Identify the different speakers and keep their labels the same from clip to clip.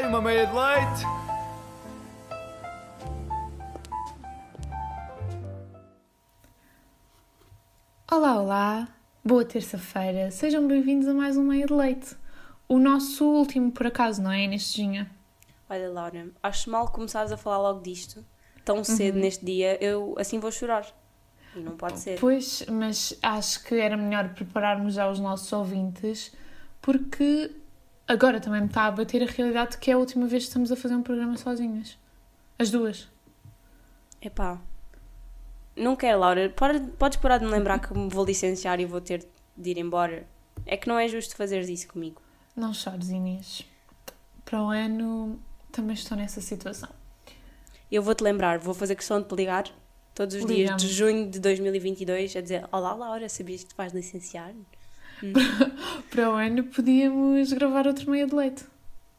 Speaker 1: e uma meia de leite.
Speaker 2: Olá, olá, boa terça-feira, sejam bem-vindos a mais um Meia de Leite. O nosso último, por acaso, não é, neste Ginha?
Speaker 3: Olha, Laura, acho mal começares a falar logo disto, tão cedo neste dia, eu assim vou chorar. E não pode ser.
Speaker 2: Pois, mas acho que era melhor prepararmos já os nossos ouvintes, porque agora também me está a bater a realidade que é a última vez que estamos a fazer um programa sozinhas. As duas.
Speaker 3: Epá, não quero, Laura. Pode- Podes parar de me lembrar que me vou licenciar e vou ter de ir embora. É que não é justo fazeres isso comigo.
Speaker 2: Não chores, Inês. Para o ano também estou nessa situação.
Speaker 3: Eu vou-te lembrar, vou fazer questão de te ligar todos os dias
Speaker 2: Liga-me.
Speaker 3: de junho de 2022 a dizer Olá, Laura, sabias que te vais licenciar?
Speaker 2: Para o ano podíamos gravar outro meia de leite.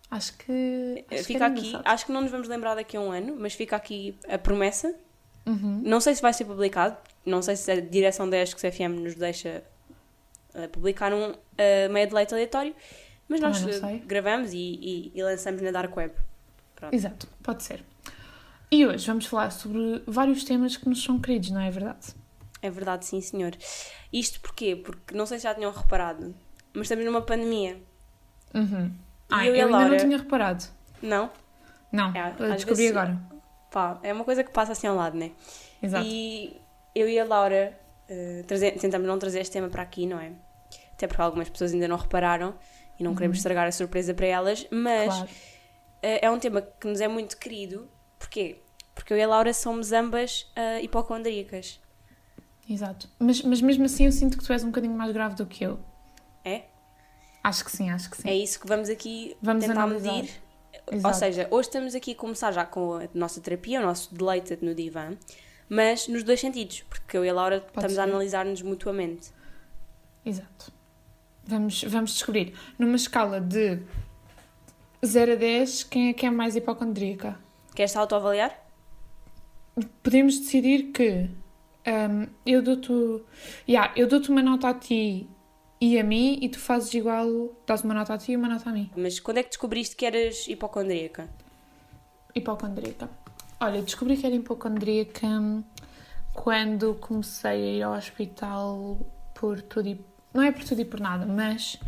Speaker 2: Acho que. acho que
Speaker 3: fica
Speaker 2: era
Speaker 3: aqui,
Speaker 2: engraçado.
Speaker 3: acho que não nos vamos lembrar daqui a um ano, mas fica aqui a promessa.
Speaker 2: Uhum.
Speaker 3: Não sei se vai ser publicado, não sei se a direção da ESCS FM nos deixa eh, publicar um eh, meio de leite aleatório, mas nós
Speaker 2: não
Speaker 3: eh, gravamos e, e- e lançamos na Dark Web. Pronto.
Speaker 2: Exato, pode ser. E hoje vamos falar sobre vários temas que nos são queridos, não é verdade?
Speaker 3: É verdade, sim, senhor. Isto porquê? Porque não sei se já tinham reparado, mas estamos numa pandemia.
Speaker 2: Uhum. Ah,
Speaker 3: eu
Speaker 2: eu,
Speaker 3: e a
Speaker 2: ainda não
Speaker 3: Laura-
Speaker 2: tinha reparado.
Speaker 3: Não?
Speaker 2: Não,
Speaker 3: É,
Speaker 2: eu descobri
Speaker 3: vezes-
Speaker 2: agora.
Speaker 3: Pá, é uma coisa que passa assim ao lado, né?
Speaker 2: Exato.
Speaker 3: E eu e a Laura traze- tentamos não trazer este tema para aqui, não é? Até porque algumas pessoas ainda não repararam e não queremos estragar a surpresa para elas, mas
Speaker 2: Claro.
Speaker 3: eh, é um tema que nos é muito querido. Porquê? Porque eu e a Laura somos ambas eh, hipocondríacas.
Speaker 2: Exato. Mas, mas mesmo assim eu sinto que tu és um bocadinho mais grave do que eu.
Speaker 3: É?
Speaker 2: Acho que sim, acho que sim.
Speaker 3: É isso que vamos aqui
Speaker 2: Vamos
Speaker 3: tentar
Speaker 2: analisar.
Speaker 3: medir. Ou
Speaker 2: Exato.
Speaker 3: seja, hoje estamos aqui a começar já com a nossa terapia, o nosso deleite no divã, mas nos dois sentidos, porque eu e a Laura estamos
Speaker 2: ser.
Speaker 3: a analisar-nos mutuamente.
Speaker 2: Exato. Vamos, vamos descobrir. Numa escala de 0 a 10, quem é que é mais hipocondríaca?
Speaker 3: Queres-te autoavaliar?
Speaker 2: Podemos decidir que hum, eu dou-te yeah, eu dou-te uma nota a ti e a mim e tu fazes igual, dás uma nota a ti e uma nota a mim.
Speaker 3: Mas quando é que descobriste que eras hipocondríaca?
Speaker 2: Hipocondríaca. Olha, descobri que era hipocondríaca quando comecei a ir ao hospital por tudo e... Não é por tudo e por nada, mas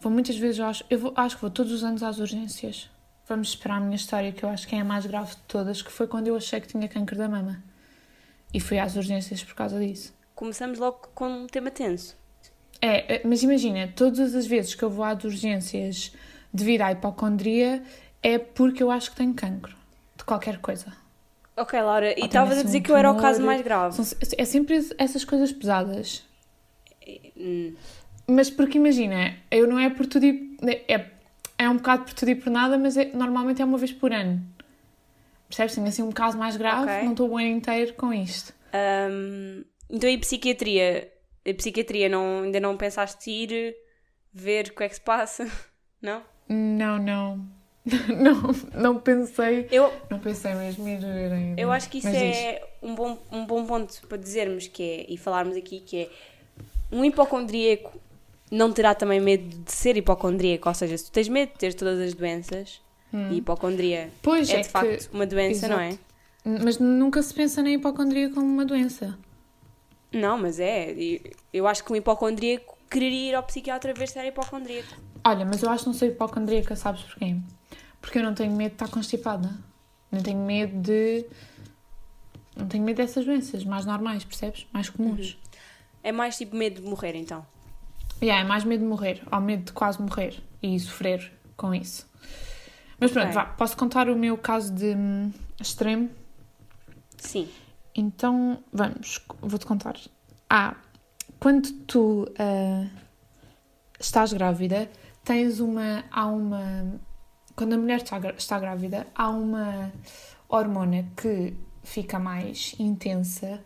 Speaker 2: vou muitas vezes aos... Eu vou, acho que vou todos os anos às urgências. Vamos esperar a minha história, que eu acho que é a mais grave de todas, que foi quando eu achei que tinha câncer da mama. E fui às urgências por causa disso.
Speaker 3: Começamos logo com um tema tenso.
Speaker 2: É, é, mas imagina, todas as vezes que eu vou às urgências devido à hipocondria é porque eu acho que tenho cancro. De qualquer coisa.
Speaker 3: Ok, Laura, e estavas a dizer
Speaker 2: um
Speaker 3: que eu era o caso mais grave.
Speaker 2: São- é sempre essas coisas pesadas.
Speaker 3: Hum,
Speaker 2: Mas porque imagina, eu não é por tudo e. É, é um bocado por tudo e por nada, mas é- normalmente é uma vez por ano. Percebes? Tenho assim um caso mais grave,
Speaker 3: Ok.
Speaker 2: não estou o ano inteiro com isto.
Speaker 3: hum, então e psiquiatria? A psiquiatria não, ainda não pensaste ir ver o que é que se passa? Não?
Speaker 2: Não, não. não, não pensei.
Speaker 3: Eu,
Speaker 2: Não pensei mesmo ir ver ainda.
Speaker 3: eu acho que isso
Speaker 2: Mas diz.
Speaker 3: é um bom, um bom ponto para dizermos que é, e falarmos aqui que é um hipocondríaco não terá também medo de ser hipocondríaco, ou seja, se tu tens medo de ter todas as doenças, e hipocondria
Speaker 2: Hum. Pois
Speaker 3: é,
Speaker 2: é
Speaker 3: de
Speaker 2: que-
Speaker 3: facto uma doença, não é?
Speaker 2: Exato. Mas nunca se pensa na hipocondria como uma doença.
Speaker 3: Não, mas é. Eu acho que um hipocondríaco quereria ir ao psiquiatra ver se era hipocondríaco.
Speaker 2: Olha, mas eu acho que não sou hipocondríaca, sabes porquê? Porque eu não tenho medo de estar constipada. Não tenho medo de. Não tenho medo dessas doenças mais normais, percebes? Mais comuns.
Speaker 3: É mais tipo medo de morrer, então.
Speaker 2: Yeah, é mais medo de morrer, ou medo de quase morrer e sofrer com isso. Mas pronto, vá, posso contar o meu caso de hum, extremo?
Speaker 3: Sim.
Speaker 2: Então, vamos, vou-te contar. Ah, quando tu ah, estás grávida, tens uma. Há uma. Quando a mulher está, grávida, há uma hormona que fica mais intensa,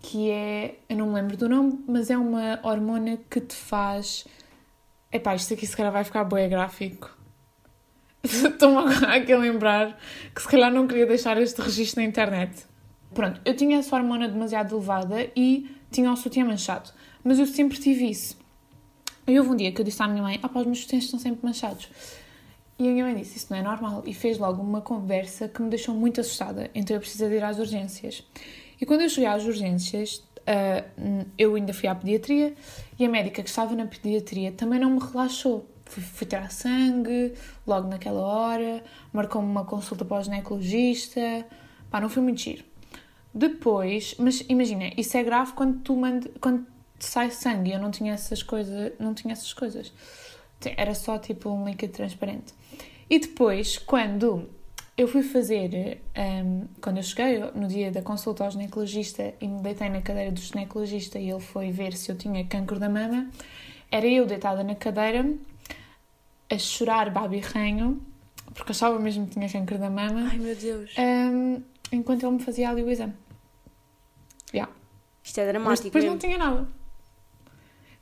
Speaker 2: que é. Eu não me lembro do nome, mas é uma hormona que te faz. Epá, isto aqui se calhar vai ficar bué gráfico. Estou-me agora aqui a lembrar que se calhar não queria deixar este registro na internet. Pronto, eu tinha essa hormona demasiado elevada e tinha o sutiã manchado. Mas eu sempre tive isso. E houve um dia que eu disse à minha mãe: Ah, pá, os meus sutiãs estão sempre manchados. E a minha mãe disse: Isso não é normal. E fez logo uma conversa que me deixou muito assustada. Então eu precisei de ir às urgências. E quando eu cheguei às urgências, uh, eu ainda fui à pediatria e a médica que estava na pediatria também não me relaxou. Fui, fui tirar sangue logo naquela hora, marcou-me uma consulta para o ginecologista. Pá, não foi muito giro. Depois, mas imagina, isso é grave quando tu manda, quando sai sangue. Eu não tinha essas coisas, não tinha essas coisas. Era só tipo um líquido transparente. E depois, quando eu fui fazer, um, quando eu cheguei no dia da consulta ao ginecologista e me deitei na cadeira do ginecologista e ele foi ver se eu tinha cancro da mama, era eu deitada na cadeira a chorar babirranho, porque achava mesmo que tinha cancro da mama.
Speaker 3: Ai meu Deus.
Speaker 2: Um, enquanto ele me fazia ali o exame. Yeah.
Speaker 3: Isto é dramático.
Speaker 2: Mas depois
Speaker 3: mesmo.
Speaker 2: não tinha nada.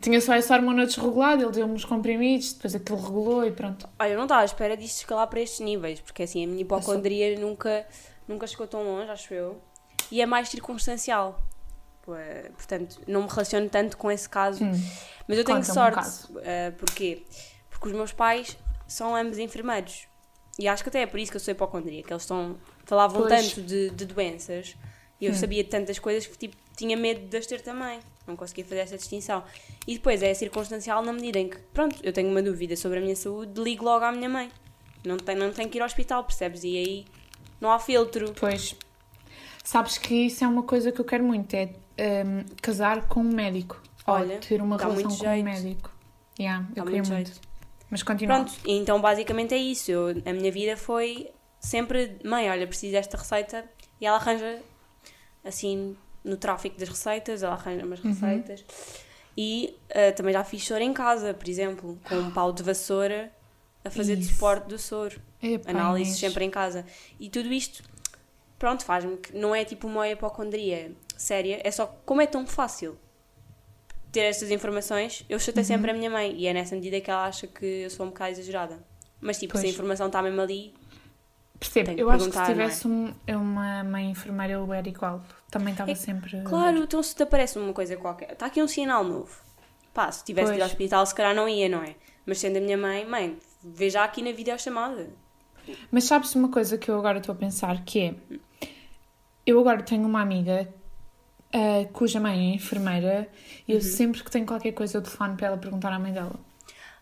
Speaker 2: Tinha só essa hormona desregulada, ele deu-me os comprimidos, depois aquilo regulou e pronto.
Speaker 3: Olha, eu não estava à espera disto escalar para estes níveis, porque assim, a minha hipocondria nunca, nunca chegou tão longe, acho eu. E é mais circunstancial. Eh, Portanto, não me relaciono tanto com esse caso.
Speaker 2: Hum.
Speaker 3: Mas eu tenho
Speaker 2: um
Speaker 3: sorte.
Speaker 2: caso.
Speaker 3: eh, porquê? Porque os meus pais são ambos enfermeiros. E acho que até é por isso que eu sou hipocondríaca. Eles estão, falavam
Speaker 2: Pois.
Speaker 3: tanto de, de doenças e eu
Speaker 2: Hum.
Speaker 3: sabia tantas coisas que tipo, tinha medo de as ter também. Não conseguia fazer essa distinção. E depois é circunstancial na medida em que, pronto, eu tenho uma dúvida sobre a minha saúde, ligo logo à minha mãe. Não tenho, não tenho que ir ao hospital, percebes? E aí não há filtro.
Speaker 2: Pois. Sabes que isso é uma coisa que eu quero muito, é hum, casar com um médico.
Speaker 3: Olha,
Speaker 2: ter uma relação com um
Speaker 3: jeito.
Speaker 2: médico. Yeah, eu queria
Speaker 3: muito
Speaker 2: muito. Mas continua.
Speaker 3: Pronto, então basicamente é isso. Eu, a minha vida foi sempre, mãe, olha, preciso desta receita e ela arranja assim no tráfico das receitas, ela arranja umas
Speaker 2: Uhum.
Speaker 3: receitas. E ah, também já fiz soro em casa, por exemplo, com um pau de vassoura a fazer de
Speaker 2: Isso.
Speaker 3: suporte do soro.
Speaker 2: Inês.
Speaker 3: sempre em casa. E tudo isto, pronto, faz-me que não é tipo uma hipocondria séria, é só como é tão fácil ter estas informações, eu
Speaker 2: Uhum.
Speaker 3: chatei sempre a minha mãe e é nessa medida que ela acha que eu sou um bocado exagerada. Mas tipo, se a
Speaker 2: Pois.
Speaker 3: informação está mesmo ali,
Speaker 2: Percebo, eu acho que se
Speaker 3: é?
Speaker 2: tivesse um- uma mãe enfermeira eu era igual. Também estava
Speaker 3: É-
Speaker 2: sempre.
Speaker 3: claro, então se te aparece uma coisa qualquer, está aqui um sinal novo. Pá, se tivesse de ir ao
Speaker 2: Pois.
Speaker 3: hospital, se calhar não ia, não é? Mas sendo a minha mãe, mãe, veja aqui na videochamada.
Speaker 2: Mas sabes uma coisa que eu agora estou a pensar que é. Eu agora tenho uma amiga ah, cuja mãe é enfermeira e
Speaker 3: Uhum.
Speaker 2: eu sempre que tenho qualquer coisa eu telefono para ela perguntar à mãe dela.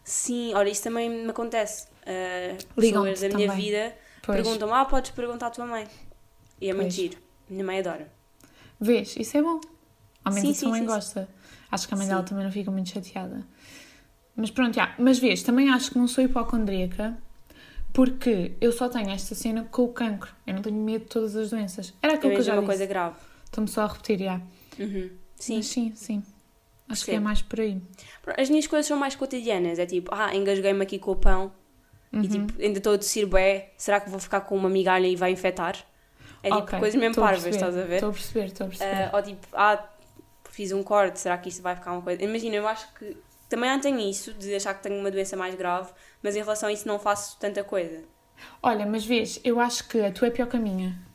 Speaker 3: Sim, olha, isso também me acontece. Uh, pessoas da minha
Speaker 2: também.
Speaker 3: vida
Speaker 2: Pois.
Speaker 3: perguntam ah, podes perguntar à tua mãe. E é muito
Speaker 2: Pois.
Speaker 3: giro. Minha mãe adora.
Speaker 2: Vês? Isso é bom. Ao menos
Speaker 3: Sim,
Speaker 2: a
Speaker 3: sim,
Speaker 2: mãe
Speaker 3: sim,
Speaker 2: gosta. Acho que a mãe dela também não fica muito chateada. Mas pronto, já. Mas vês, também acho que não sou hipocondríaca porque eu só tenho esta cena com o cancro. Eu não tenho medo de todas as doenças. Era aquilo que eu já
Speaker 3: uma
Speaker 2: disse.
Speaker 3: coisa grave.
Speaker 2: Estou-me só a repetir, já.
Speaker 3: Uhum. Sim.
Speaker 2: Mas sim, sim. Acho que é mais por aí.
Speaker 3: As minhas coisas são mais cotidianas. É tipo, ah, engasguei-me aqui com o pão
Speaker 2: Uhum.
Speaker 3: e tipo, ainda estou a tossir bué. Será que vou ficar com uma migalha e vai infectar? É tipo
Speaker 2: Ok,
Speaker 3: coisas mesmo parvas, estás a ver?
Speaker 2: Estou a perceber, estou a perceber.
Speaker 3: Ah, ou tipo, ah, fiz um corte, será que isto vai ficar uma coisa? Imagina, eu acho que também não tenho isso de achar que tenho uma doença mais grave, mas em relação a isso não faço tanta coisa.
Speaker 2: Olha, mas vês, eu acho que a tua é pior que a minha.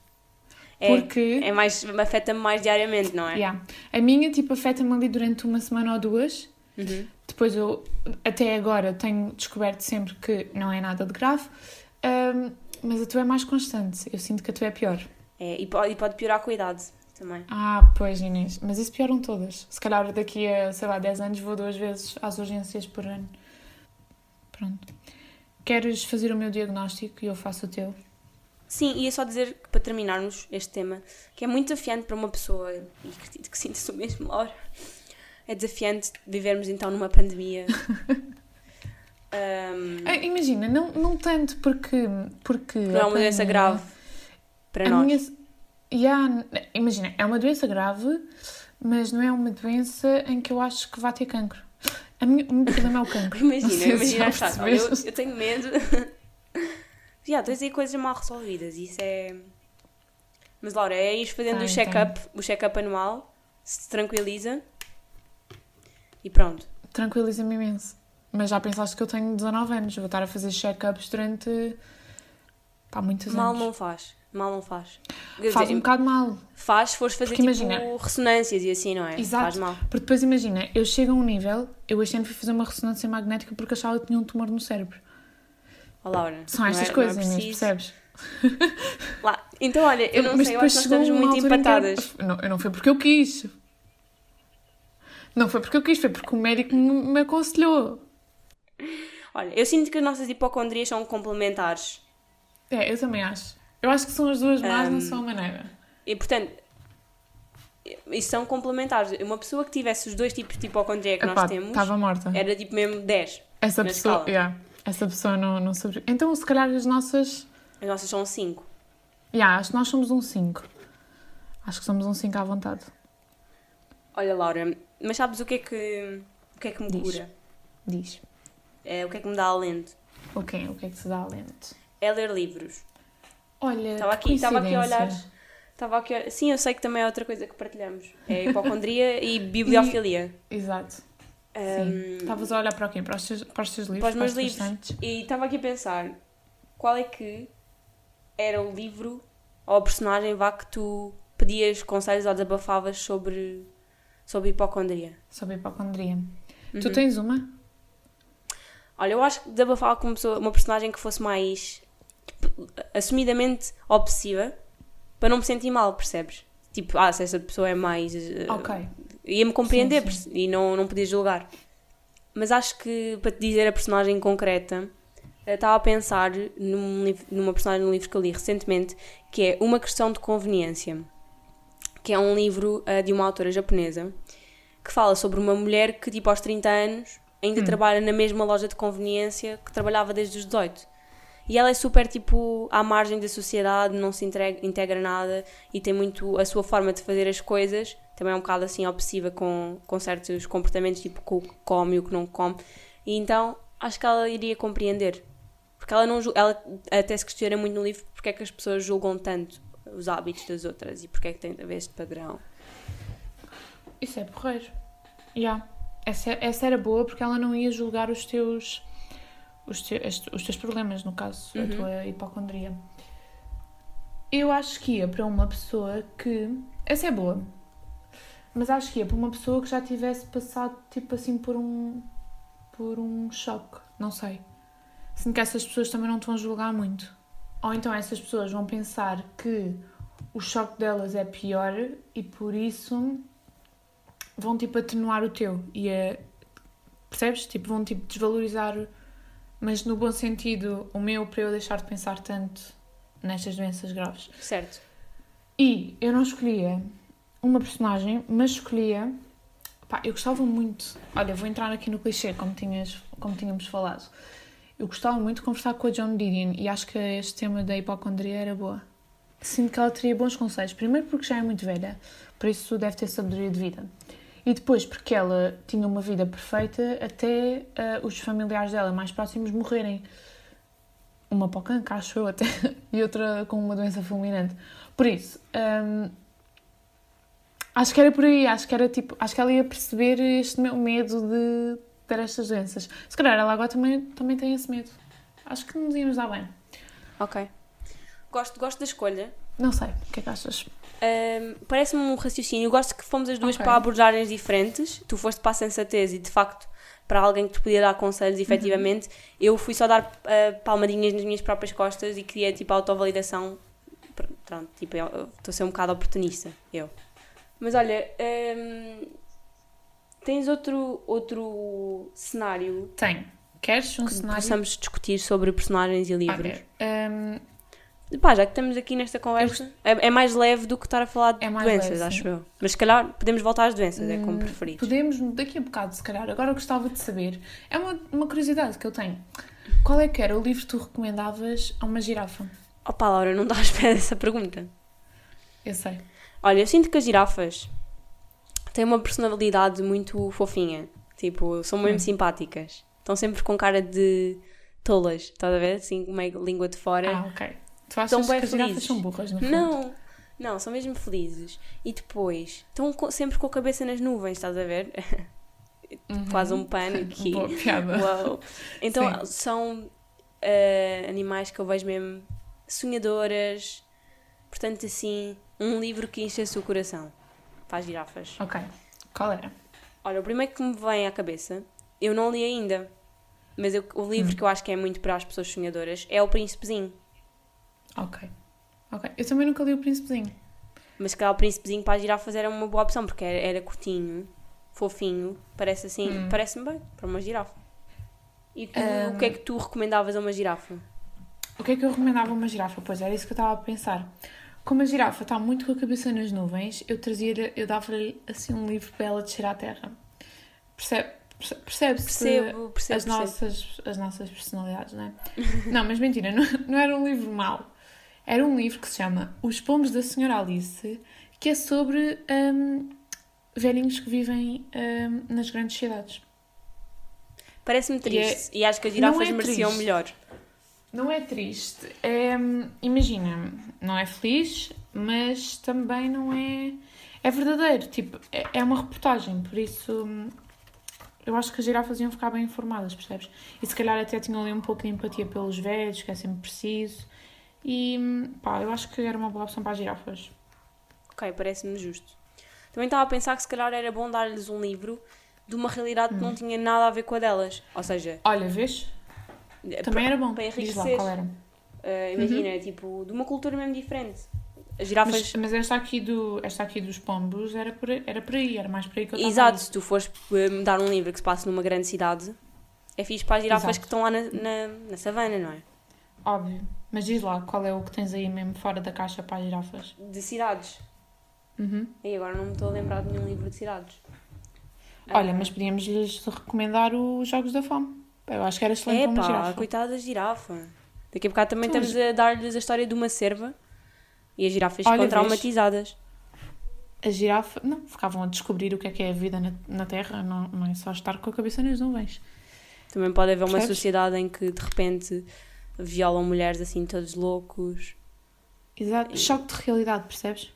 Speaker 3: É,
Speaker 2: Porque.
Speaker 3: é mais, afeta-me mais diariamente, não é?
Speaker 2: Yeah. A minha, tipo, afeta-me ali durante uma semana ou duas.
Speaker 3: Uhum.
Speaker 2: Depois eu, até agora, tenho descoberto sempre que não é nada de grave. Ahm, mas a tua é mais constante. Eu sinto que a tua é pior.
Speaker 3: É, e, pode, e pode piorar com a idade também.
Speaker 2: Ah, pois, Inês. Mas isso pioram todas. Se calhar daqui a, sei lá, 10 anos vou duas vezes às urgências por ano. Pronto. Queres fazer o meu diagnóstico e eu faço o teu?
Speaker 3: Sim, ia só dizer que para terminarmos este tema, que é muito desafiante para uma pessoa e que, que sinta-se o mesmo, Laura, é desafiante vivermos então numa pandemia. Ahm,
Speaker 2: Ah, imagina, não, não tanto porque. porque
Speaker 3: não é uma doença grave para nós.
Speaker 2: minha- Yeah, imagina, é uma doença grave, mas não é uma doença em que eu acho que vai ter cancro. A minha, o meu problema é o cancro.
Speaker 3: Imagina,
Speaker 2: se
Speaker 3: imagina olha, eu, eu tenho medo. Já, tens aí coisas mal resolvidas, isso é. Mas Laura, é ir fazendo
Speaker 2: Tem,
Speaker 3: o check-up, o check-up anual, se te tranquiliza e pronto.
Speaker 2: Tranquiliza-me imenso. Mas já pensaste que eu tenho 19 anos, vou estar a fazer check-ups durante. pá, muitos
Speaker 3: Mal
Speaker 2: anos.
Speaker 3: não faz, mal não faz. Quer
Speaker 2: Faz
Speaker 3: dizer,
Speaker 2: um bocado mal.
Speaker 3: faz se fores fazer
Speaker 2: Porque
Speaker 3: tipo
Speaker 2: imagina-
Speaker 3: ressonâncias e assim, não é?
Speaker 2: Exato.
Speaker 3: Faz mal.
Speaker 2: Porque depois imagina, eu chego a um nível, eu este ano fui fazer uma ressonância magnética porque achava que tinha um tumor no cérebro.
Speaker 3: Oh, Laura.
Speaker 2: São
Speaker 3: não
Speaker 2: estas
Speaker 3: é-
Speaker 2: coisas,
Speaker 3: não é preciso.
Speaker 2: percebes?
Speaker 3: Lá. Então, olha, eu não
Speaker 2: Mas
Speaker 3: sei, eu acho que nós estamos muito empatadas.
Speaker 2: Não, eu não foi porque eu quis. Não foi porque eu quis, foi porque o médico me, me aconselhou.
Speaker 3: Olha, eu sinto que as nossas hipocondrias são complementares.
Speaker 2: É, eu também acho. Eu acho que são as duas más
Speaker 3: Ahm,
Speaker 2: na sua maneira.
Speaker 3: E, portanto, e são complementares. Uma pessoa que tivesse os dois tipos de hipocondria que
Speaker 2: Epá,
Speaker 3: nós temos
Speaker 2: estava morta.
Speaker 3: era tipo mesmo 10.
Speaker 2: Essa pessoa, yeah, essa pessoa não, não sabe. Então, se calhar as nossas.
Speaker 3: As nossas são 5.
Speaker 2: Yeah, acho que nós somos um 5. Acho que somos um 5 à vontade.
Speaker 3: Olha, Laura, mas sabes o que é que, o que, é que me
Speaker 2: Diz.
Speaker 3: cura?
Speaker 2: Diz.
Speaker 3: É, o que é que me dá alento?
Speaker 2: O quê? O que é que se dá alento?
Speaker 3: É ler livros.
Speaker 2: Olha,
Speaker 3: Estava
Speaker 2: que
Speaker 3: aqui, estava aqui a olhar. Estava aqui a... Sim, eu sei que também é outra coisa que partilhamos. É hipocondria e bibliofilia.
Speaker 2: Exato.
Speaker 3: Ahm,
Speaker 2: Estavas a olhar para o quê? Para os teus, para os teus livros?
Speaker 3: para os meus livros. E estava aqui a pensar, qual é que era o livro ou a personagem vá que tu pedias conselhos ou desabafavas sobre, sobre hipocondria?
Speaker 2: Sobre hipocondria.
Speaker 3: Uhum.
Speaker 2: Tu tens uma?
Speaker 3: Olha, eu acho que desabafava com uma, pessoa, uma personagem que fosse mais tipo, assumidamente obsessiva para não me sentir mal, percebes? Tipo, ah, se essa pessoa é mais. eh,
Speaker 2: Ok.
Speaker 3: Ia-me compreender
Speaker 2: Sim, sim.
Speaker 3: e não, não podia julgar. Mas acho que, para te dizer a personagem concreta, estava a pensar num numa personagem num livro que eu li recentemente, que é Uma Questão de Conveniência, que é um livro eh, de uma autora japonesa, que fala sobre uma mulher que, tipo, aos 30 anos, ainda trabalha na mesma loja de conveniência que trabalhava desde os 18. E ela é super, tipo, à margem da sociedade, não se integra nada e tem muito a sua forma de fazer as coisas. Também é um bocado, assim, obsessiva com, com certos comportamentos, tipo, com o que come e o que não come. E então, acho que ela iria compreender. Porque ela, não, ela até se questiona muito no livro porque é que as pessoas julgam tanto os hábitos das outras e porque é que tem de haver este padrão.
Speaker 2: Isso é porreiro. Já. Essa, essa era boa porque ela não ia julgar os teus. Os, te, os teus problemas, no caso, a
Speaker 3: Uhum.
Speaker 2: tua hipocondria. Eu acho que ia para uma pessoa que. Essa é boa. Mas acho que ia para uma pessoa que já tivesse passado, tipo assim, por um. por um choque. Não sei. Sinto que essas pessoas também não te vão julgar muito. Ou então essas pessoas vão pensar que o choque delas é pior e por isso vão tipo atenuar o teu e a, percebes? Tipo, vão tipo desvalorizar, mas no bom sentido, o meu para eu deixar de pensar tanto nestas doenças graves.
Speaker 3: Certo.
Speaker 2: E eu não escolhia uma personagem, mas escolhia. Pá, eu gostava muito. Olha, vou entrar aqui no clichê, como, tinhas, como tínhamos falado. Eu gostava muito de conversar com a John Didion e acho que este tema da hipocondria era boa. Sinto que ela teria bons conselhos. Primeiro porque já é muito velha, por isso deve ter sabedoria de vida. E depois porque ela tinha uma vida perfeita até ah, os familiares dela mais próximos morrerem. Uma para acho eu até, e outra com uma doença fulminante. Por isso, hum, acho que era por aí, acho que era tipo, acho que ela ia perceber este meu medo de ter estas doenças. Se calhar ela agora também, também tem esse medo. Acho que nos íamos dar bem.
Speaker 3: Ok. Gosto, gosto da escolha.
Speaker 2: Não sei, o que é que achas?
Speaker 3: Ahm, Parece-me um raciocínio. Eu gosto que fomos as duas
Speaker 2: Ok.
Speaker 3: para abordagens diferentes. Tu foste para a sensatez e, de facto, para alguém que te podia dar conselhos, efetivamente. Eu fui só dar ah, palmadinhas nas minhas próprias costas e queria, tipo, autovalidação. Pr- Pronto, tipo, estou a ser um bocado oportunista, eu. Mas olha, ahm, tens outro, outro cenário
Speaker 2: Tem. Queres um
Speaker 3: que
Speaker 2: cenário?
Speaker 3: possamos discutir sobre personagens e livros?
Speaker 2: Olha, hum,
Speaker 3: Pá, já que estamos aqui nesta conversa, é, é mais leve do que estar a falar de
Speaker 2: É
Speaker 3: doenças,
Speaker 2: leve,
Speaker 3: acho
Speaker 2: sim.
Speaker 3: eu. Mas se calhar podemos voltar às doenças, é como
Speaker 2: Hum,
Speaker 3: preferires.
Speaker 2: Podemos, daqui a bocado, se calhar. Agora eu gostava de saber. É uma, uma curiosidade que eu tenho. Qual é que era o livro que tu recomendavas a uma girafa?
Speaker 3: Opa, Laura, não dá à espera dessa pergunta.
Speaker 2: Eu sei.
Speaker 3: Olha, eu sinto que as girafas têm uma personalidade muito fofinha. Tipo, são mesmo
Speaker 2: Hum.
Speaker 3: simpáticas. Estão sempre com cara de tolas, estás a ver? Assim, meio língua de fora.
Speaker 2: Ah, ok. Tu achas
Speaker 3: Estão
Speaker 2: que as girafas
Speaker 3: felizes.
Speaker 2: são burras, fundo?
Speaker 3: Não, não, são mesmo felizes. E depois, estão sempre com a cabeça nas nuvens, estás a ver?
Speaker 2: Uhum.
Speaker 3: Quase um pano aqui.
Speaker 2: Boa piada.
Speaker 3: Uau. Então
Speaker 2: Sim.
Speaker 3: são eh, animais que eu vejo mesmo sonhadoras. Portanto, assim, um livro que enche o coração para as girafas.
Speaker 2: Ok. Qual era?
Speaker 3: Olha, o primeiro que me vem à cabeça, eu não li ainda, mas eu- o livro que eu acho que é muito para as pessoas sonhadoras é O Príncipezinho.
Speaker 2: Ok. Ok. Eu também nunca li o Príncipezinho.
Speaker 3: Mas calhar o Príncipezinho para as girafas era uma boa opção, porque era, era curtinho, fofinho, parece assim,
Speaker 2: Hum.
Speaker 3: parece-me bem para uma girafa. E tu,
Speaker 2: Um,
Speaker 3: o que é que tu recomendavas a uma girafa?
Speaker 2: O que é que eu recomendava a uma girafa? Pois era isso que eu estava a pensar. Como a girafa está muito com a cabeça nas nuvens, eu trazia, eu dava-lhe assim um livro para ela descer à terra. Percebe, perce- percebe-se
Speaker 3: Percebo, percebo,
Speaker 2: as,
Speaker 3: percebo.
Speaker 2: nossas, as nossas personalidades, não é? não, mas mentira, não, não era um livro mau. Era um livro que se chama Os Pombos da Senhora Alice, que é sobre hum, velhinhos que vivem hum, nas grandes cidades.
Speaker 3: Parece-me
Speaker 2: E é-
Speaker 3: triste e acho que as girafas
Speaker 2: é
Speaker 3: mereciam
Speaker 2: triste.
Speaker 3: melhor.
Speaker 2: Não é triste. É, hum, imagina, não é feliz, mas também não é. É verdadeiro. Tipo, é, é uma reportagem, por isso. hum, Eu acho que as girafas iam ficar bem informadas, percebes? E se calhar até tinham ali um pouco de empatia pelos velhos, que é sempre preciso. E hum, pá, eu acho que era uma boa opção para as girafas.
Speaker 3: Ok, parece-me justo. Também estava a pensar que se calhar era bom dar-lhes um livro de uma realidade
Speaker 2: Hum.
Speaker 3: que não tinha nada a ver com a delas. Ou seja,
Speaker 2: Olha, vês?
Speaker 3: Eh,
Speaker 2: Também
Speaker 3: para-
Speaker 2: era bom.
Speaker 3: para
Speaker 2: Diz lá
Speaker 3: enriquecer.
Speaker 2: qual era.
Speaker 3: eh, imagina, tipo, de uma cultura mesmo diferente. As girafas.
Speaker 2: Mas, mas esta, aqui do, esta aqui dos pombos era por, aí- era por aí, era mais por aí que eu estava
Speaker 3: Exato,
Speaker 2: ir.
Speaker 3: se tu fores eh, dar um livro que se passa numa grande cidade, é fixe para as girafas
Speaker 2: Exato.
Speaker 3: que estão lá na, na, na savana, não é?
Speaker 2: Óbvio. Mas diz lá, qual é o que tens aí mesmo fora da caixa para as girafas?
Speaker 3: De cidades.
Speaker 2: Uhum.
Speaker 3: E agora não me estou a lembrar de nenhum livro de cidades.
Speaker 2: Olha,
Speaker 3: Ah,
Speaker 2: mas podíamos lhes recomendar os Jogos da Fome. Eu acho que era excelente
Speaker 3: É
Speaker 2: para uma
Speaker 3: pá,
Speaker 2: girafa.
Speaker 3: coitada da girafa. Daqui a bocado também
Speaker 2: Então,
Speaker 3: estamos a dar-lhes a história de uma cerva e as girafas
Speaker 2: Olha,
Speaker 3: ficam traumatizadas.
Speaker 2: A girafa, não, ficavam a descobrir o que é que é a vida na, na Terra, não, não é só estar com a cabeça nas nuvens.
Speaker 3: Também pode haver uma
Speaker 2: Percebes?
Speaker 3: sociedade em que de repente violam mulheres assim todos loucos.
Speaker 2: Exato. Choque de realidade, percebes?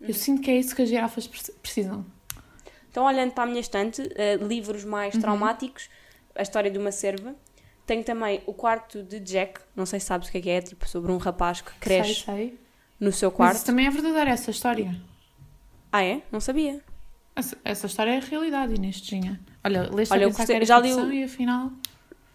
Speaker 2: Eu sinto que é isso que as girafas pre- precisam.
Speaker 3: Então, olhando para a minha estante, eh, livros mais
Speaker 2: Uhum.
Speaker 3: traumáticos, a história de uma cerva. Tenho também o quarto de Jack, não sei se sabes o que é que é, tipo sobre um rapaz que cresce
Speaker 2: Sei, sei.
Speaker 3: no seu
Speaker 2: Mas
Speaker 3: quarto.
Speaker 2: isso também é verdadeiro, essa história.
Speaker 3: Ah, é? Não sabia.
Speaker 2: Essa, essa história é a realidade, Inês Tinha. Olha, leste
Speaker 3: Olha,
Speaker 2: a pensar
Speaker 3: gostei-
Speaker 2: que era
Speaker 3: já li o-
Speaker 2: e afinal...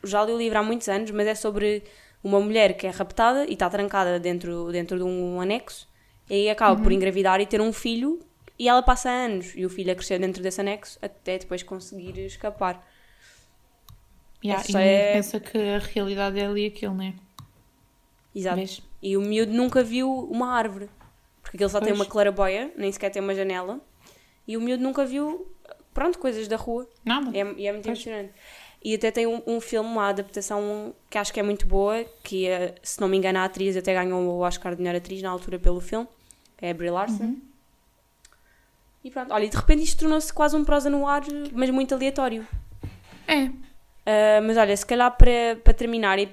Speaker 3: Já li o livro há muitos anos, mas é sobre uma mulher que é raptada e está trancada dentro, dentro de um anexo e acaba
Speaker 2: Uhum.
Speaker 3: por engravidar e ter um filho e ela passa anos e o filho a crescer dentro desse anexo até depois conseguir escapar.
Speaker 2: Yeah,
Speaker 3: Essa
Speaker 2: e
Speaker 3: é-
Speaker 2: pensa que a realidade é ali aquilo, não é?
Speaker 3: Exato.
Speaker 2: Vês?
Speaker 3: E o miúdo nunca viu uma árvore. Porque aquilo só tem
Speaker 2: Pois.
Speaker 3: uma claraboia, nem sequer tem uma janela. E o miúdo nunca viu, pronto, coisas da rua.
Speaker 2: Nada.
Speaker 3: E é, e é muito
Speaker 2: Pois.
Speaker 3: emocionante. E até tem um, um filme, uma adaptação que acho que é muito boa, que é, se não me engano a atriz até ganhou o Oscar de melhor atriz na altura pelo filme, é a Brie Larson.
Speaker 2: Uhum.
Speaker 3: E pronto, olha, e de repente isto tornou-se quase um prosa no ar, mas muito aleatório.
Speaker 2: É.
Speaker 3: Ah, mas olha, se calhar para, para terminar e,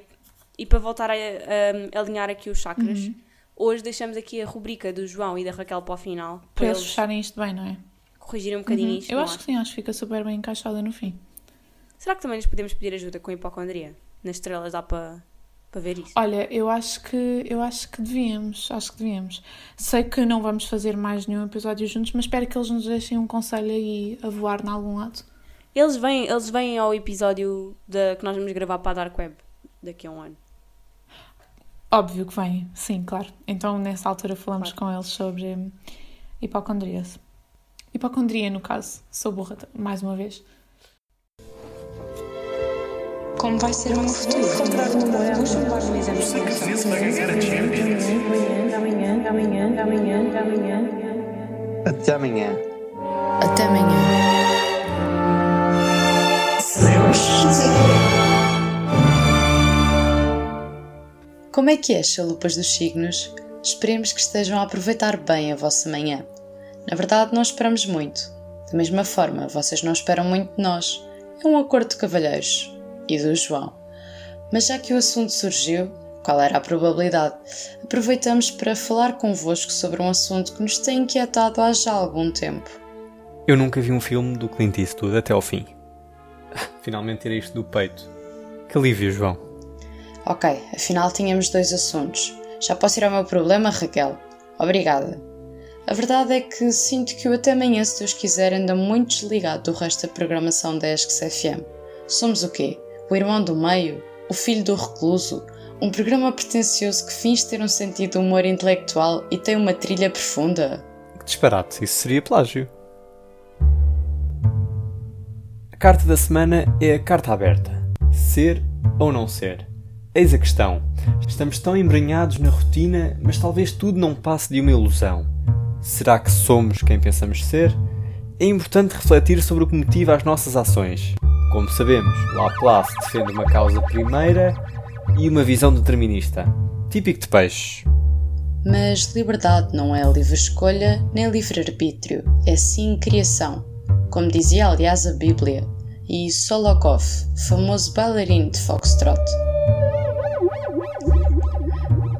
Speaker 3: e para voltar a, a alinhar aqui os chakras,
Speaker 2: Uhum.
Speaker 3: hoje deixamos aqui a rubrica do João e da Raquel para o final,
Speaker 2: Para
Speaker 3: para
Speaker 2: eles fecharem isto bem, não é?
Speaker 3: corrigirem um bocadinho
Speaker 2: Uhum.
Speaker 3: isto.
Speaker 2: Eu acho que
Speaker 3: achas?
Speaker 2: sim, acho que fica super bem encaixada no fim.
Speaker 3: Será que também nos podemos pedir ajuda com a hipocondria? Nas estrelas dá para, para ver isso?
Speaker 2: Olha, eu acho que eu acho que devíamos, acho que devíamos. Sei que não vamos fazer mais nenhum episódio juntos, mas espero que eles nos deixem um conselho aí a voar em algum lado.
Speaker 3: Eles vêm, eles vêm ao episódio da, que nós vamos gravar para a Dark Web daqui a um ano.
Speaker 2: Óbvio que vem, sim, claro. Então nessa altura falamos com eles sobre hum, hipocondria. Hipocondria, no caso. Sou burra, mais uma vez.
Speaker 1: Como vai ser o meu futuro?
Speaker 4: Até amanhã.
Speaker 1: Até amanhã. Como é que é, chalupas dos signos? Esperemos que estejam a aproveitar bem a vossa manhã. Na verdade, não esperamos muito. Da mesma forma, vocês não esperam muito de nós. É um acordo de cavalheiros. E do João. Mas já que o assunto surgiu, qual era a probabilidade? Aproveitamos para falar convosco sobre um assunto que nos tem inquietado há já algum tempo.
Speaker 5: Eu nunca vi um filme do Clint Eastwood até ao fim. Finalmente tirei isto do peito. Que alívio, João.
Speaker 1: Ok, afinal tínhamos dois assuntos. Já posso ir ao meu problema, Raquel? Obrigada. A verdade é que sinto que o até amanhã, se Deus quiser, anda muito desligado do resto da programação da ESCS FM. Somos o quê? O Irmão do Meio, O Filho do Recluso, um programa pretencioso que finge ter um sentido de humor intelectual e tem uma trilha profunda.
Speaker 5: Que disparate, isso seria plágio. A carta da semana é a carta aberta. Ser ou não ser? Eis a questão. Estamos tão embranhados na rotina, mas talvez tudo não passe de uma ilusão. Será que somos quem pensamos ser? É importante refletir sobre o que motiva as nossas ações. Como sabemos, Laplace defende uma causa primeira e uma visão determinista. Típico de peixe.
Speaker 1: Mas liberdade não é livre escolha nem livre-arbítrio, é sim criação. Como dizia aliás a Bíblia, e Solokov, famoso bailarino de foxtrot.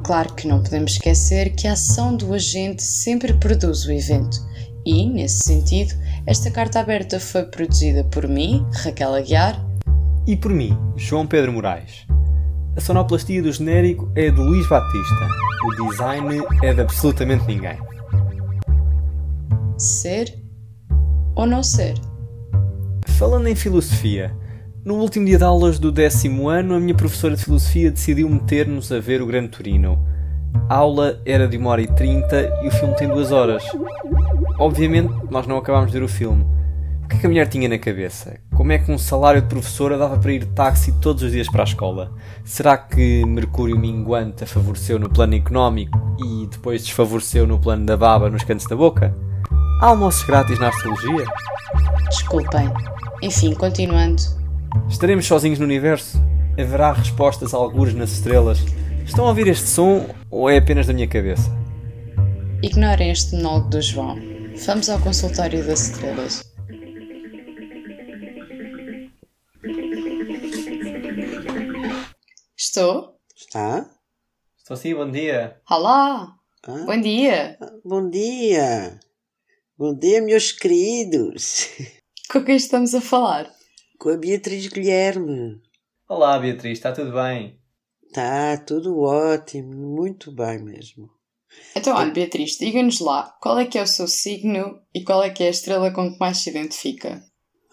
Speaker 1: Claro que não podemos esquecer que a ação do agente sempre produz o evento, e, nesse sentido, esta carta aberta foi produzida por mim, Raquel Aguiar,
Speaker 5: E por mim, João Pedro Moraes. A sonoplastia do genérico é de Luís Batista. O design é de absolutamente ninguém.
Speaker 1: ser ou não ser.
Speaker 5: Falando em filosofia, no último dia de aulas do décimo ano, a minha professora de filosofia decidiu meter-nos a ver o Grande Torino. A aula era de 1 hora e 30 e o filme tem 2 horas. Obviamente, nós não acabámos de ver o filme. O que é que a mulher tinha na cabeça? Como é que um salário de professora dava para ir de táxi todos os dias para a escola? Será que Mercúrio minguante a favoreceu no plano económico e depois desfavoreceu no plano da baba nos cantos da boca? Há almoços grátis na astrologia?
Speaker 1: Desculpem. Enfim, continuando.
Speaker 5: Estaremos sozinhos no universo? Haverá respostas a algures nas estrelas? Estão a ouvir este som ou é apenas da minha cabeça?
Speaker 1: Ignorem este monólogo do João. Vamos ao consultório das estrelas. Estou?
Speaker 6: Está?
Speaker 5: Estou sim, bom dia.
Speaker 1: Olá!
Speaker 6: Ah,
Speaker 1: Bom dia!
Speaker 6: Bom dia! Bom dia, meus queridos!
Speaker 1: Com quem estamos a falar?
Speaker 6: Com a Beatriz Guilherme.
Speaker 5: Olá, Beatriz, está tudo bem?
Speaker 6: Tá, tudo ótimo, muito bem mesmo.
Speaker 1: Então, olha, Beatriz, diga-nos lá, qual é que é o seu signo e qual é que é a estrela com que mais se identifica?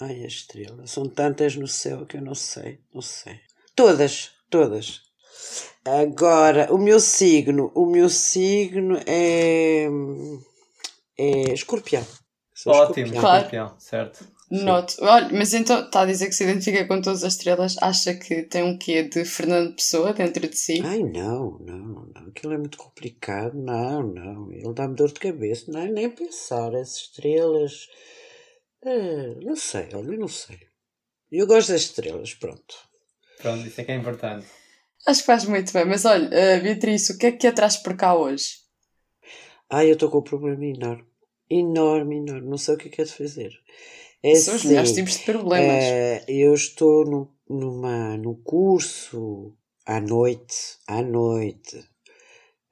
Speaker 6: Ai, a estrela, são tantas no céu que eu não sei, não sei. Todas, todas. Agora, o meu signo, o meu signo é. é escorpião. Sou
Speaker 5: Ótimo,
Speaker 6: escorpião.
Speaker 1: Claro.
Speaker 5: escorpião, certo.
Speaker 1: Noto. Olha, mas então está a dizer que se identifica com todas as estrelas, acha que tem um quê de Fernando Pessoa dentro de si?
Speaker 6: Ai, não, não, não. Aquilo é muito complicado. Não, não. Ele dá-me dor de cabeça. Não, nem pensar. As estrelas. eh, não sei, olha, eu não sei. Eu gosto das estrelas, pronto.
Speaker 5: Pronto, isso é que é importante.
Speaker 1: Acho que faz muito bem, mas olha, eh, Beatriz, o que é que a traz por cá hoje?
Speaker 6: Ai, eu estou com um problema enorme. Enorme, enorme. Não sei o que é que é de fazer.
Speaker 1: São os melhores tipos de problemas.
Speaker 6: eh, eu estou no, numa, num curso à noite, à noite,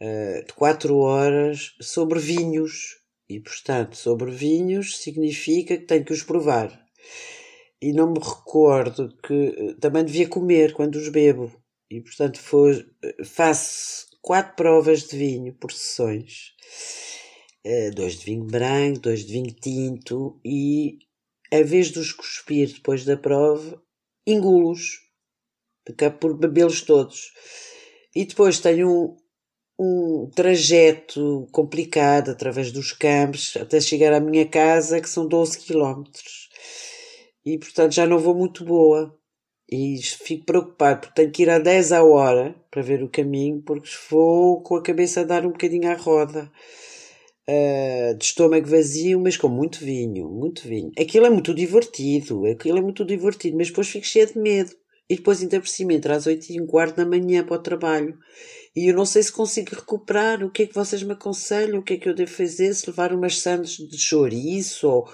Speaker 6: eh, de quatro horas sobre vinhos. E, portanto, sobre vinhos significa que tenho que os provar. E não me recordo que eh, também devia comer quando os bebo. E, portanto, foi, faço quatro provas de vinho por sessões. Eh, dois de vinho branco, dois de vinho tinto e, a vez de os cuspir depois da prova, engulo-os. Acabo por bebê-los todos. E depois tenho um, um trajeto complicado através dos campos até chegar à minha casa, que são 12 quilómetros. E, portanto, já não vou muito boa. E fico preocupado porque tenho que ir a 10 à hora para ver o caminho, porque vou com a cabeça a dar um bocadinho à roda. Uh, de estômago vazio, mas com muito vinho, muito vinho. Aquilo é muito divertido, aquilo é muito divertido, mas depois fico cheio de medo. E depois ainda por cima entra às 8 e um quarto da manhã para o trabalho. E eu não sei se consigo recuperar. O que é que vocês me aconselham? O que é que eu devo fazer? Se levar umas sandes de chouriço ou,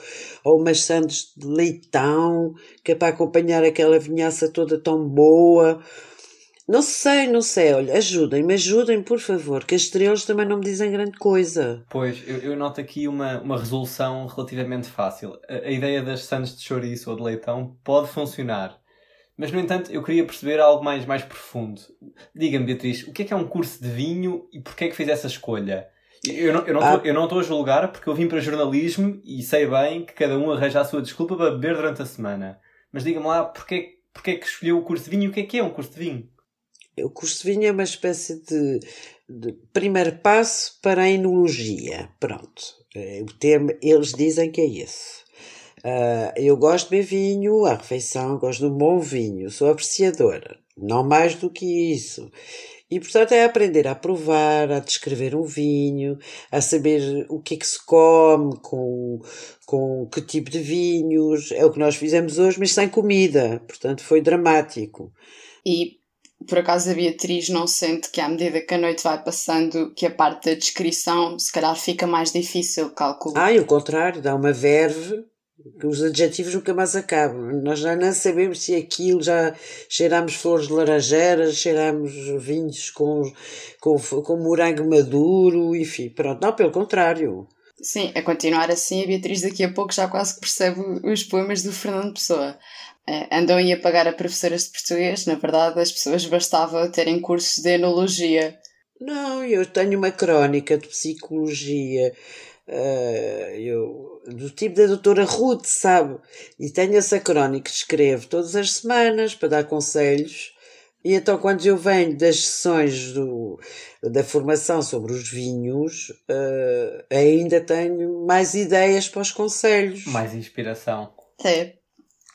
Speaker 6: ou umas sandes de leitão, que é para acompanhar aquela vinhaça toda tão boa. Não sei, não sei. Olha, ajudem-me, ajudem, por favor, que as estrelas também não me dizem grande coisa.
Speaker 5: Pois, eu, eu noto aqui uma, uma resolução relativamente fácil. A, a ideia das sandes de chouriço ou de leitão pode funcionar. Mas, no entanto, eu queria perceber algo mais, mais profundo. Diga-me, Beatriz, o que é que é um curso de vinho e porquê é que fez essa escolha? Eu não, não
Speaker 6: Ah.
Speaker 5: tô, eu não estou a julgar porque eu vim para jornalismo e sei bem que cada um arranja a sua desculpa para beber durante a semana. Mas diga-me lá, porquê, Porquê é que escolheu o curso de vinho? O que é que é um curso de vinho?
Speaker 6: O curso de vinho é uma espécie de, de primeiro passo para a enologia. Pronto. É, O termo, eles dizem que é esse. Ah, eu gosto de beber vinho à refeição, gosto de um bom vinho, sou apreciadora. Não mais do que isso. E, portanto, é aprender a provar, a descrever um vinho, a saber o que é que se come, com, com que tipo de vinhos. É o que nós fizemos hoje, mas sem comida. Portanto, foi dramático.
Speaker 1: E por acaso a Beatriz não sente que à medida que a noite vai passando, que a parte da descrição se calhar fica mais difícil, calculo.
Speaker 6: Ah, e o contrário, dá uma verve que os adjetivos nunca mais acabam. Nós já não sabemos se aquilo já cheiramos flores de laranjeiras, cheiramos vinhos com, com, com morango maduro, enfim, pronto. Não, pelo contrário.
Speaker 1: Sim, a continuar assim, a Beatriz daqui a pouco já quase que percebe os poemas do Fernando Pessoa. Eh, andam aí a pagar a professoras de português, na verdade as pessoas bastava terem cursos de enologia.
Speaker 6: Não, eu tenho uma crónica de psicologia. eh, eu, do tipo da doutora Ruth, sabe? E tenho essa crónica que escrevo todas as semanas para dar conselhos. E então, quando eu venho das sessões do, da formação sobre os vinhos, eh, ainda tenho mais ideias para os conselhos.
Speaker 5: Mais inspiração.
Speaker 1: É.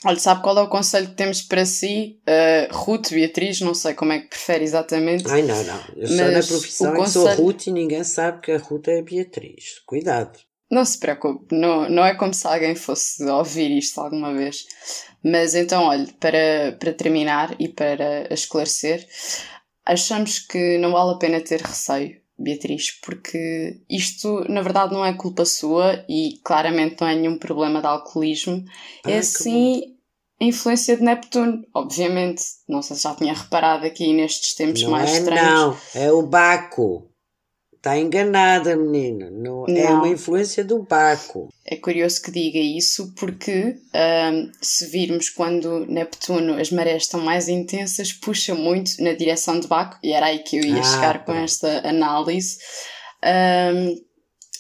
Speaker 1: Olha, sabe qual é o conselho que temos para si? Eh, Ruth, Beatriz, não sei como é que prefere exatamente.
Speaker 6: Ai, não, não. Eu sou
Speaker 1: o
Speaker 6: profissão e sou
Speaker 1: conselho-
Speaker 6: Ruth e ninguém sabe que a Ruth é a Beatriz. Cuidado.
Speaker 1: Não se preocupe, não, não é como se alguém fosse ouvir isto alguma vez. Mas então, olha, para, para terminar e para esclarecer, achamos que não vale a pena ter receio, Beatriz, porque isto na verdade não é culpa sua e claramente não é nenhum problema de alcoolismo. É sim a influência de Neptuno, obviamente. Não sei se já tinha reparado aqui nestes tempos
Speaker 6: Não
Speaker 1: mais
Speaker 6: é
Speaker 1: estranhos.
Speaker 6: não, é o Baco. Está enganada, menina. Não, É
Speaker 1: Não.
Speaker 6: uma influência do Baco.
Speaker 1: É curioso que diga isso porque ahm, se virmos quando Neptuno as marés estão mais intensas, puxa muito na direção de Baco, e era aí que eu ia
Speaker 6: Ah,
Speaker 1: chegar com esta análise. Ahm,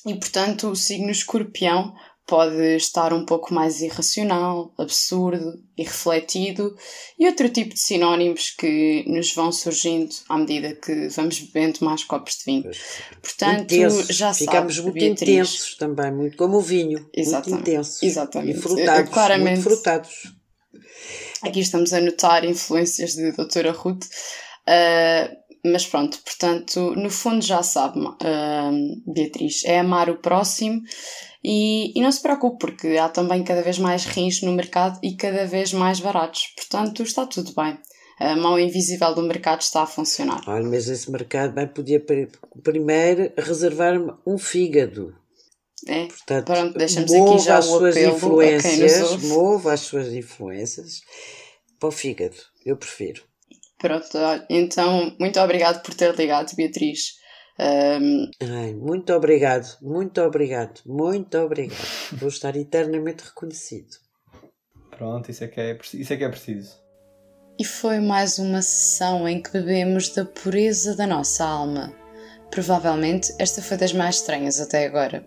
Speaker 1: e portanto, o signo escorpião pode estar um pouco mais irracional, absurdo, irrefletido e outro tipo de sinónimos que nos vão surgindo à medida que vamos bebendo mais copos de vinho. Portanto,
Speaker 6: Intensos.
Speaker 1: já
Speaker 6: Ficamos muito
Speaker 1: Beatriz.
Speaker 6: intensos também, muito como o vinho.
Speaker 1: Exatamente.
Speaker 6: Muito intensos.
Speaker 1: Exatamente.
Speaker 6: E frutados.
Speaker 1: Claramente.
Speaker 6: Muito frutados.
Speaker 1: Aqui estamos a notar influências de Doutora Ruth. Uh, mas pronto, portanto, no fundo já sabe, uh, Beatriz, é amar o próximo e, e não se preocupe, porque há também cada vez mais rins no mercado e cada vez mais baratos. Portanto, está tudo bem. A mão invisível do mercado está a funcionar.
Speaker 6: Olha, mas esse mercado bem podia pri- primeiro reservar-me um fígado.
Speaker 1: É?
Speaker 6: Portanto,
Speaker 1: Pronto, deixamos aqui já
Speaker 6: as suas influências, mova as suas influências para o fígado. Eu prefiro.
Speaker 1: Pronto, então, muito obrigado por ter ligado, Beatriz. Um,
Speaker 6: Ai, muito obrigado, muito obrigado, muito obrigado. Vou estar eternamente reconhecido.
Speaker 5: Pronto, isso é que é, isso é, que é preciso.
Speaker 1: E foi mais uma sessão em que bebemos da pureza da nossa alma. Provavelmente esta foi das mais estranhas até agora.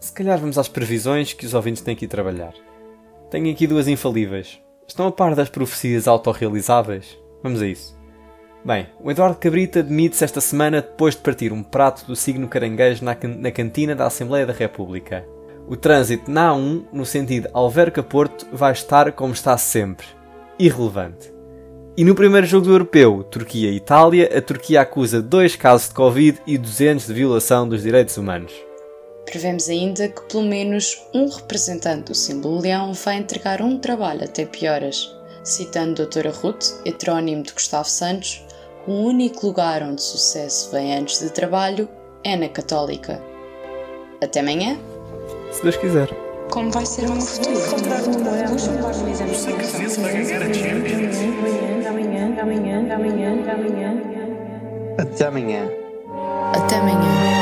Speaker 5: Se calhar vamos às previsões que os ouvintes têm que ir trabalhar. Tenho aqui duas infalíveis. Estão a par das profecias autorrealizáveis? Vamos a isso. Bem, o Eduardo Cabrita demite-se esta semana depois de partir um prato do signo caranguejo na, can- na cantina da Assembleia da República. O trânsito na A1, no sentido Alverca-Porto, vai estar como está sempre. Irrelevante. E no primeiro jogo do Europeu, Turquia-Itália, a Turquia acusa dois casos de Covid e 200 de violação dos direitos humanos.
Speaker 1: Prevemos ainda que pelo menos um representante do símbolo leão vai entregar um trabalho até pioras. Citando Doutora Ruth, heterónimo de Gustavo Santos, o único lugar onde sucesso vem antes de trabalho é na Católica. Até amanhã!
Speaker 5: Se Deus quiser.
Speaker 7: Como vai ser o meu futuro?
Speaker 4: Até amanhã.
Speaker 1: Até amanhã!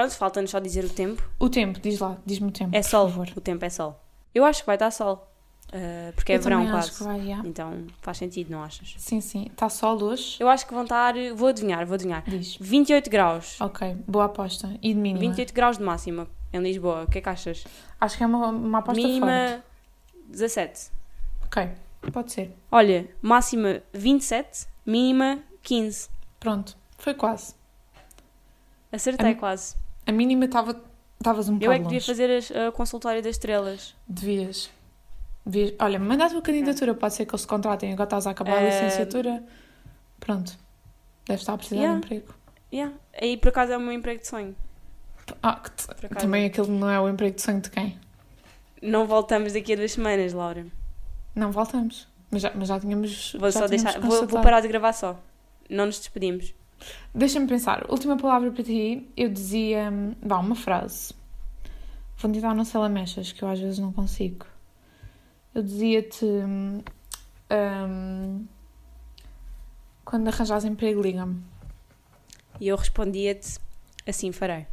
Speaker 3: Pronto, falta-nos só dizer o tempo.
Speaker 2: O tempo, diz lá, diz-me o tempo.
Speaker 3: É
Speaker 2: por
Speaker 3: sol.
Speaker 2: favor.
Speaker 3: O tempo é sol. Eu acho que vai dar sol. Uh, porque é
Speaker 2: Eu
Speaker 3: verão
Speaker 2: também acho
Speaker 3: quase.
Speaker 2: que vai, já.
Speaker 3: Então faz sentido, não achas?
Speaker 2: Sim, sim. Está sol hoje?
Speaker 3: Eu acho que vão estar. Vou adivinhar, vou adivinhar.
Speaker 2: Diz.
Speaker 3: 28 graus.
Speaker 2: Ok, boa aposta. E de mínima?
Speaker 3: 28 graus de máxima em Lisboa. O que é que achas?
Speaker 2: Acho que é uma, uma aposta forte.
Speaker 3: Mínima 17.
Speaker 2: Ok, pode ser.
Speaker 3: Olha, máxima 27, mínima 15.
Speaker 2: Pronto, foi quase.
Speaker 3: Acertei quase.
Speaker 2: A mínima estava estavas um
Speaker 3: Eu
Speaker 2: bocado
Speaker 3: é que devia
Speaker 2: longe.
Speaker 3: fazer as- a consultória das estrelas.
Speaker 2: Devias. Devias. Olha, manda a tua candidatura, pode ser que eles se contratem. Agora estás a acabar a
Speaker 3: Eh,
Speaker 2: licenciatura. Pronto. Deve estar a precisar
Speaker 3: Yeah.
Speaker 2: de emprego.
Speaker 3: Yeah. Aí por acaso é o meu emprego de sonho.
Speaker 2: Ah, que t-
Speaker 3: Por acaso.
Speaker 2: também aquilo não é o emprego de sonho de quem?
Speaker 3: Não voltamos daqui a duas semanas, Laura.
Speaker 2: Não voltamos. Mas já, mas já tínhamos.
Speaker 3: Vou
Speaker 2: já
Speaker 3: só
Speaker 2: tínhamos
Speaker 3: deixar. Vou, vou
Speaker 2: constatado.
Speaker 3: parar de gravar só. Não nos despedimos.
Speaker 2: Deixa-me pensar. Última palavra para ti. Eu dizia. hum, Vá, uma frase. Vou tentar não ser lamechas, que eu às vezes não consigo. Eu dizia-te. hum, hum, quando arranjares emprego, liga-me.
Speaker 3: E eu respondia-te: assim farei.